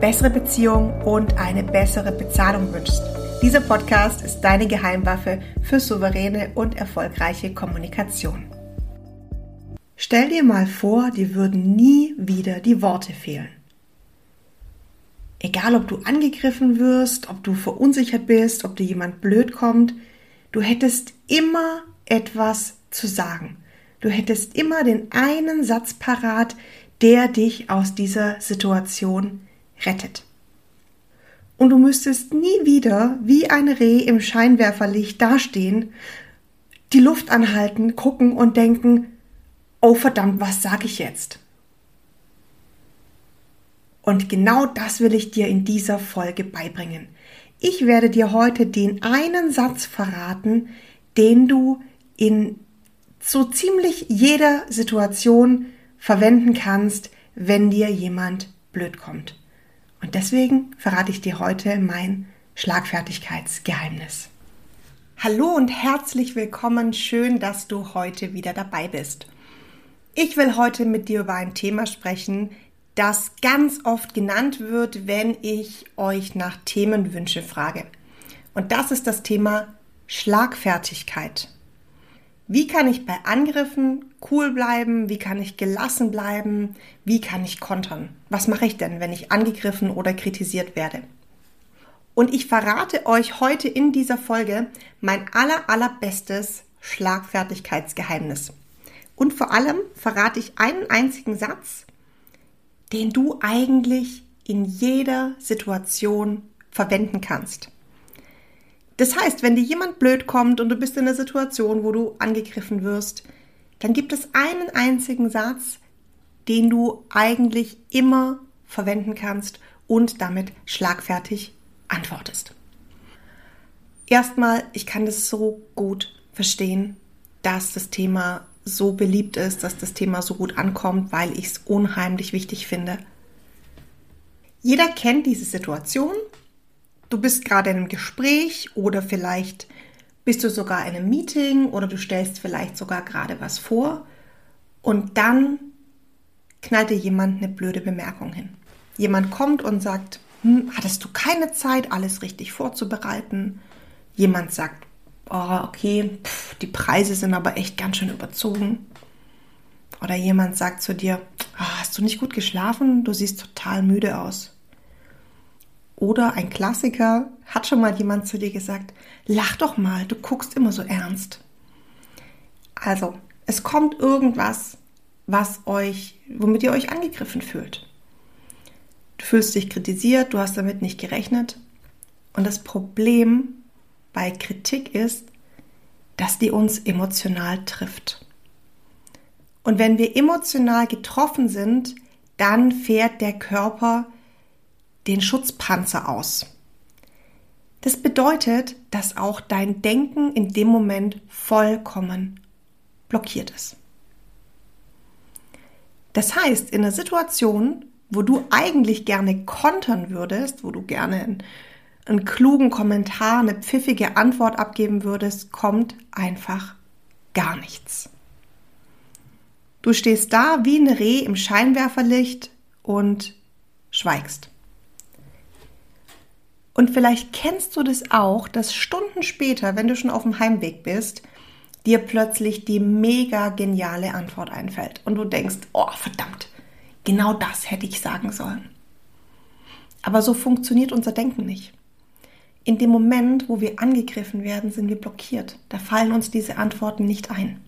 bessere Beziehungen und eine bessere Bezahlung wünschst. Dieser Podcast ist deine Geheimwaffe für souveräne und erfolgreiche Kommunikation. Stell dir mal vor, dir würden nie wieder die Worte fehlen. Egal, ob du angegriffen wirst, ob du verunsichert bist, ob dir jemand blöd kommt, du hättest immer etwas zu sagen. Du hättest immer den einen Satz parat, der dich aus dieser Situation rettet. Und du müsstest nie wieder wie ein Reh im Scheinwerferlicht dastehen, die Luft anhalten, gucken und denken, oh verdammt, was sage ich jetzt? Und genau das will ich dir in dieser Folge beibringen. Ich werde dir heute den einen Satz verraten, den du in so ziemlich jeder Situation verwenden kannst, wenn dir jemand blöd kommt. Und deswegen verrate ich dir heute mein Schlagfertigkeitsgeheimnis. Hallo und herzlich willkommen. Schön, dass du heute wieder dabei bist. Ich will heute mit dir über ein Thema sprechen, das ganz oft genannt wird, wenn ich euch nach Themenwünsche frage. Und das ist das Thema Schlagfertigkeit. Wie kann ich bei Angriffen cool bleiben? Wie kann ich gelassen bleiben? Wie kann ich kontern? Was mache ich denn, wenn ich angegriffen oder kritisiert werde? Und ich verrate euch heute in dieser Folge mein aller, allerbestes Schlagfertigkeitsgeheimnis. Und vor allem verrate ich einen einzigen Satz, den du eigentlich in jeder Situation verwenden kannst. Das heißt, wenn dir jemand blöd kommt und du bist in einer Situation, wo du angegriffen wirst, dann gibt es einen einzigen Satz, den du eigentlich immer verwenden kannst und damit schlagfertig antwortest. Erstmal, ich kann das so gut verstehen, dass das Thema so beliebt ist, dass das Thema so gut ankommt, weil ich es unheimlich wichtig finde. Jeder kennt diese Situation, Du bist gerade in einem Gespräch oder vielleicht bist du sogar in einem Meeting oder du stellst vielleicht sogar gerade was vor und dann knallt dir jemand eine blöde Bemerkung hin. Jemand kommt und sagt, hm, hattest du keine Zeit, alles richtig vorzubereiten? Jemand sagt, oh, okay, pff, die Preise sind aber echt ganz schön überzogen. Oder jemand sagt zu dir, oh, hast du nicht gut geschlafen? Du siehst total müde aus. Oder ein Klassiker, hat schon mal jemand zu dir gesagt, lach doch mal, du guckst immer so ernst. Also, es kommt irgendwas, was euch, womit ihr euch angegriffen fühlt. Du fühlst dich kritisiert, du hast damit nicht gerechnet. Und das Problem bei Kritik ist, dass die uns emotional trifft. Und wenn wir emotional getroffen sind, dann fährt der Körper den Schutzpanzer aus. Das bedeutet, dass auch dein Denken in dem Moment vollkommen blockiert ist. Das heißt, in einer Situation, wo du eigentlich gerne kontern würdest, wo du gerne einen, einen klugen Kommentar, eine pfiffige Antwort abgeben würdest, kommt einfach gar nichts. Du stehst da wie ein Reh im Scheinwerferlicht und schweigst. Und vielleicht kennst du das auch, dass Stunden später, wenn du schon auf dem Heimweg bist, dir plötzlich die mega geniale Antwort einfällt und du denkst, oh verdammt, genau das hätte ich sagen sollen. Aber so funktioniert unser Denken nicht. In dem Moment, wo wir angegriffen werden, sind wir blockiert. Da fallen uns diese Antworten nicht ein.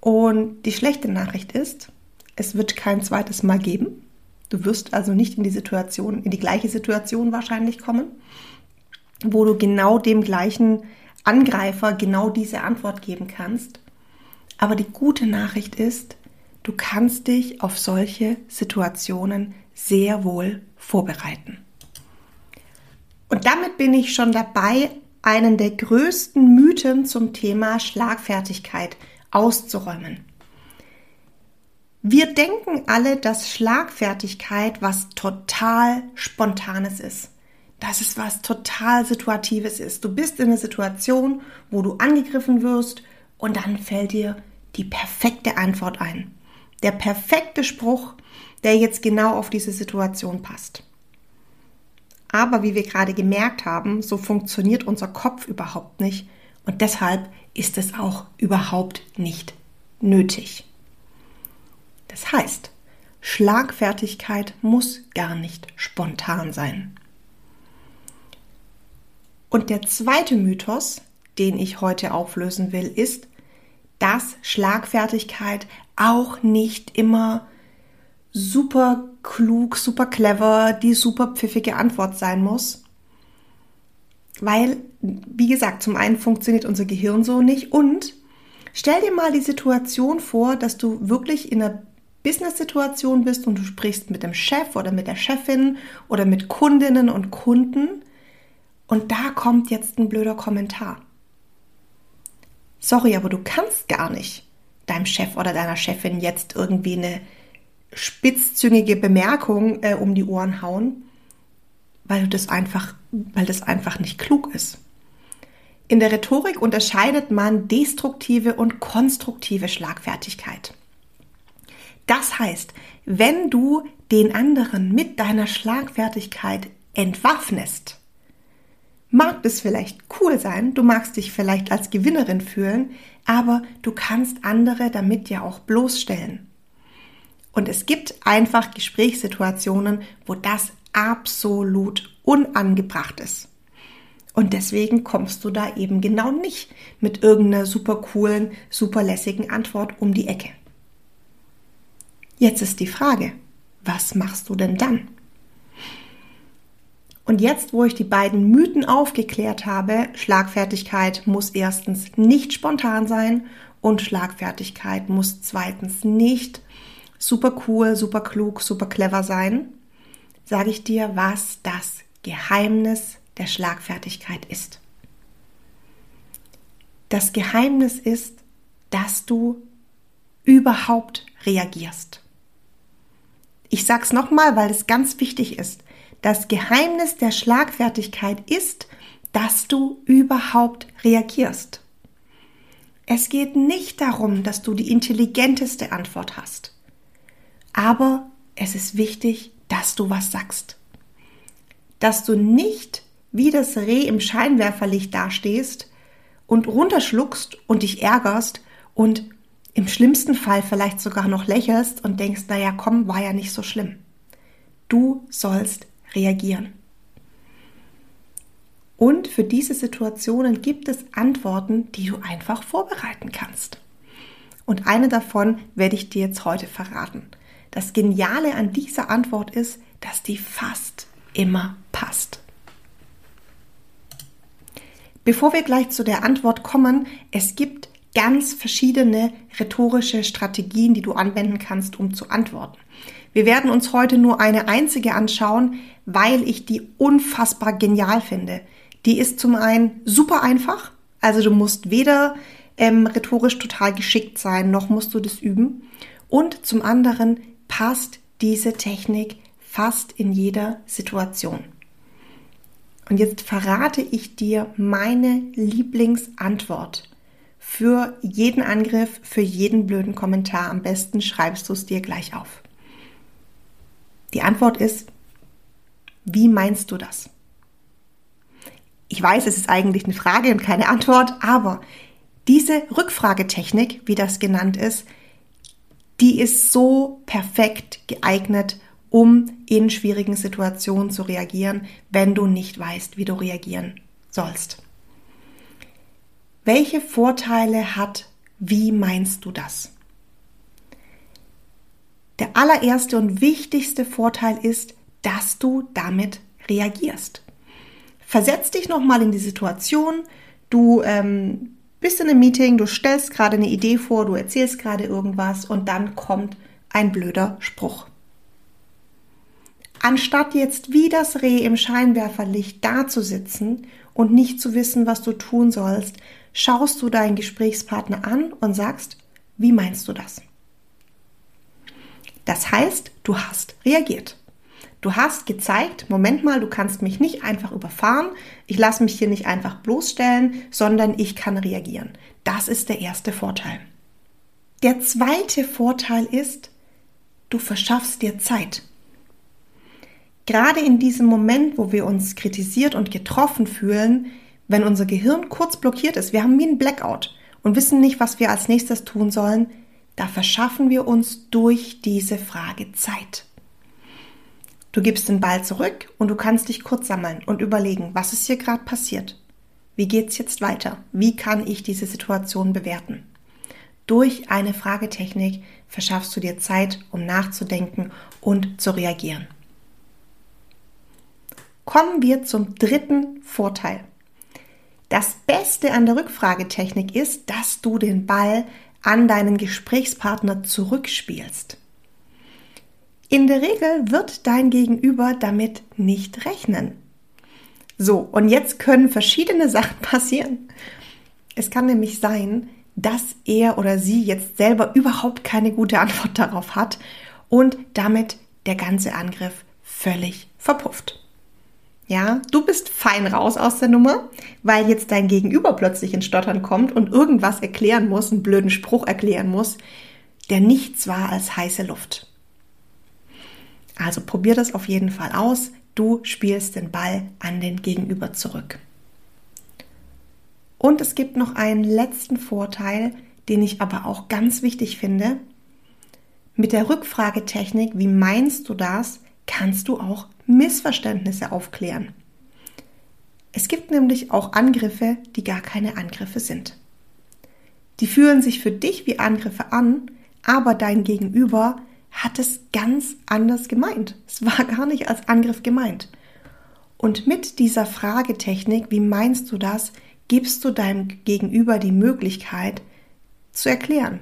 Und die schlechte Nachricht ist, es wird kein zweites Mal geben. Du wirst also nicht in die Situation, in die gleiche Situation wahrscheinlich kommen, wo du genau dem gleichen Angreifer genau diese Antwort geben kannst. Aber die gute Nachricht ist, du kannst dich auf solche Situationen sehr wohl vorbereiten. Und damit bin ich schon dabei, einen der größten Mythen zum Thema Schlagfertigkeit auszuräumen. Wir denken alle, dass Schlagfertigkeit was total Spontanes ist. Dass es was total Situatives ist. Du bist in einer Situation, wo du angegriffen wirst und dann fällt dir die perfekte Antwort ein. Der perfekte Spruch, der jetzt genau auf diese Situation passt. Aber wie wir gerade gemerkt haben, so funktioniert unser Kopf überhaupt nicht und deshalb ist es auch überhaupt nicht nötig. Das heißt, Schlagfertigkeit muss gar nicht spontan sein. Und der zweite Mythos, den ich heute auflösen will, ist, dass Schlagfertigkeit auch nicht immer super klug, super clever, die super pfiffige Antwort sein muss. Weil, wie gesagt, zum einen funktioniert unser Gehirn so nicht und stell dir mal die Situation vor, dass du wirklich in einer Business-Situation bist und du sprichst mit dem Chef oder mit der Chefin oder mit Kundinnen und Kunden und da kommt jetzt ein blöder Kommentar. Sorry, aber du kannst gar nicht deinem Chef oder deiner Chefin jetzt irgendwie eine spitzzüngige Bemerkung äh, um die Ohren hauen, weil du das einfach, weil das einfach nicht klug ist. In der Rhetorik unterscheidet man destruktive und konstruktive Schlagfertigkeit. Das heißt, wenn du den anderen mit deiner Schlagfertigkeit entwaffnest, mag das vielleicht cool sein, du magst dich vielleicht als Gewinnerin fühlen, aber du kannst andere damit ja auch bloßstellen. Und es gibt einfach Gesprächssituationen, wo das absolut unangebracht ist. Und deswegen kommst du da eben genau nicht mit irgendeiner super coolen, super lässigen Antwort um die Ecke. Jetzt ist die Frage, was machst du denn dann? Und jetzt, wo ich die beiden Mythen aufgeklärt habe, Schlagfertigkeit muss erstens nicht spontan sein und Schlagfertigkeit muss zweitens nicht super cool, super klug, super clever sein, sage ich dir, was das Geheimnis der Schlagfertigkeit ist. Das Geheimnis ist, dass du überhaupt reagierst. Ich sag's nochmal, weil es ganz wichtig ist. Das Geheimnis der Schlagfertigkeit ist, dass du überhaupt reagierst. Es geht nicht darum, dass du die intelligenteste Antwort hast. Aber es ist wichtig, dass du was sagst. Dass du nicht wie das Reh im Scheinwerferlicht dastehst und runterschluckst und dich ärgerst und im schlimmsten Fall vielleicht sogar noch lächelst und denkst, naja, komm, war ja nicht so schlimm. Du sollst reagieren. Und für diese Situationen gibt es Antworten, die du einfach vorbereiten kannst. Und eine davon werde ich dir jetzt heute verraten. Das Geniale an dieser Antwort ist, dass die fast immer passt. Bevor wir gleich zu der Antwort kommen, es gibt ganz verschiedene rhetorische Strategien, die du anwenden kannst, um zu antworten. Wir werden uns heute nur eine einzige anschauen, weil ich die unfassbar genial finde. Die ist zum einen super einfach, also du musst weder ähm, rhetorisch total geschickt sein, noch musst du das üben. Und zum anderen passt diese Technik fast in jeder Situation. Und jetzt verrate ich dir meine Lieblingsantwort für jeden Angriff, für jeden blöden Kommentar. Am besten schreibst du es dir gleich auf. Die Antwort ist, wie meinst du das? Ich weiß, es ist eigentlich eine Frage und keine Antwort, aber diese Rückfragetechnik, wie das genannt ist, die ist so perfekt geeignet, um in schwierigen Situationen zu reagieren, wenn du nicht weißt, wie du reagieren sollst. Welche Vorteile hat, wie meinst du das? Der allererste und wichtigste Vorteil ist, dass du damit reagierst. Versetz dich nochmal in die Situation, du ähm, bist in einem Meeting, du stellst gerade eine Idee vor, du erzählst gerade irgendwas und dann kommt ein blöder Spruch. Anstatt jetzt wie das Reh im Scheinwerferlicht dazusitzen und nicht zu wissen, was du tun sollst, schaust du deinen Gesprächspartner an und sagst, wie meinst du das? Das heißt, du hast reagiert. Du hast gezeigt, Moment mal, du kannst mich nicht einfach überfahren, ich lasse mich hier nicht einfach bloßstellen, sondern ich kann reagieren. Das ist der erste Vorteil. Der zweite Vorteil ist, du verschaffst dir Zeit. Gerade in diesem Moment, wo wir uns kritisiert und getroffen fühlen, wenn unser Gehirn kurz blockiert ist, wir haben wie ein Blackout und wissen nicht, was wir als nächstes tun sollen, da verschaffen wir uns durch diese Frage Zeit. Du gibst den Ball zurück und du kannst dich kurz sammeln und überlegen, was ist hier gerade passiert? Wie geht's jetzt weiter? Wie kann ich diese Situation bewerten? Durch eine Fragetechnik verschaffst du dir Zeit, um nachzudenken und zu reagieren. Kommen wir zum dritten Vorteil. Das Beste an der Rückfragetechnik ist, dass du den Ball an deinen Gesprächspartner zurückspielst. In der Regel wird dein Gegenüber damit nicht rechnen. So, und jetzt können verschiedene Sachen passieren. Es kann nämlich sein, dass er oder sie jetzt selber überhaupt keine gute Antwort darauf hat und damit der ganze Angriff völlig verpufft. Ja, du bist fein raus aus der Nummer, weil jetzt dein Gegenüber plötzlich in Stottern kommt und irgendwas erklären muss, einen blöden Spruch erklären muss, der nichts war als heiße Luft. Also probier das auf jeden Fall aus. Du spielst den Ball an den Gegenüber zurück. Und es gibt noch einen letzten Vorteil, den ich aber auch ganz wichtig finde. Mit der Rückfragetechnik, wie meinst du das, kannst du auch Missverständnisse aufklären. Es gibt nämlich auch Angriffe, die gar keine Angriffe sind. Die fühlen sich für dich wie Angriffe an, aber dein Gegenüber hat es ganz anders gemeint. Es war gar nicht als Angriff gemeint. Und mit dieser Fragetechnik, wie meinst du das, gibst du deinem Gegenüber die Möglichkeit zu erklären.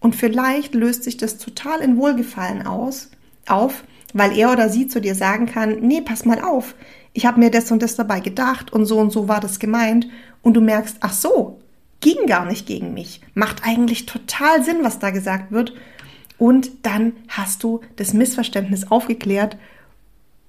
Und vielleicht löst sich das total in Wohlgefallen aus, auf, weil er oder sie zu dir sagen kann, nee, pass mal auf, ich habe mir das und das dabei gedacht und so und so war das gemeint. Und du merkst, ach so, ging gar nicht gegen mich, macht eigentlich total Sinn, was da gesagt wird. Und dann hast du das Missverständnis aufgeklärt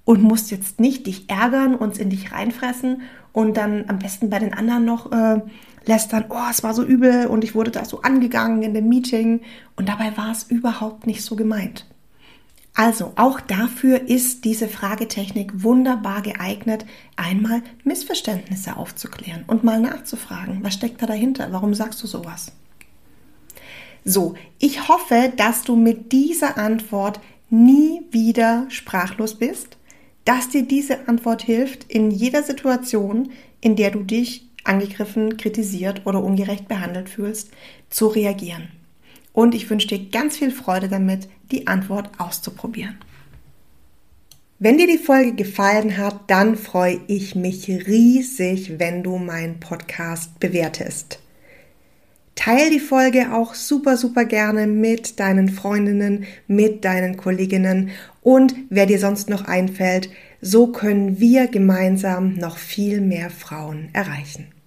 und musst jetzt nicht dich ärgern, uns in dich reinfressen und dann am besten bei den anderen noch äh, lästern, oh, es war so übel und ich wurde da so angegangen in dem Meeting. Und dabei war es überhaupt nicht so gemeint. Also auch dafür ist diese Fragetechnik wunderbar geeignet, einmal Missverständnisse aufzuklären und mal nachzufragen, was steckt da dahinter, warum sagst du sowas? So, ich hoffe, dass du mit dieser Antwort nie wieder sprachlos bist, dass dir diese Antwort hilft, in jeder Situation, in der du dich angegriffen, kritisiert oder ungerecht behandelt fühlst, zu reagieren und ich wünsche dir ganz viel Freude damit, die Antwort auszuprobieren. Wenn dir die Folge gefallen hat, dann freue ich mich riesig, wenn du meinen Podcast bewertest. Teil die Folge auch super, super gerne mit deinen Freundinnen, mit deinen Kolleginnen und wer dir sonst noch einfällt. So können wir gemeinsam noch viel mehr Frauen erreichen.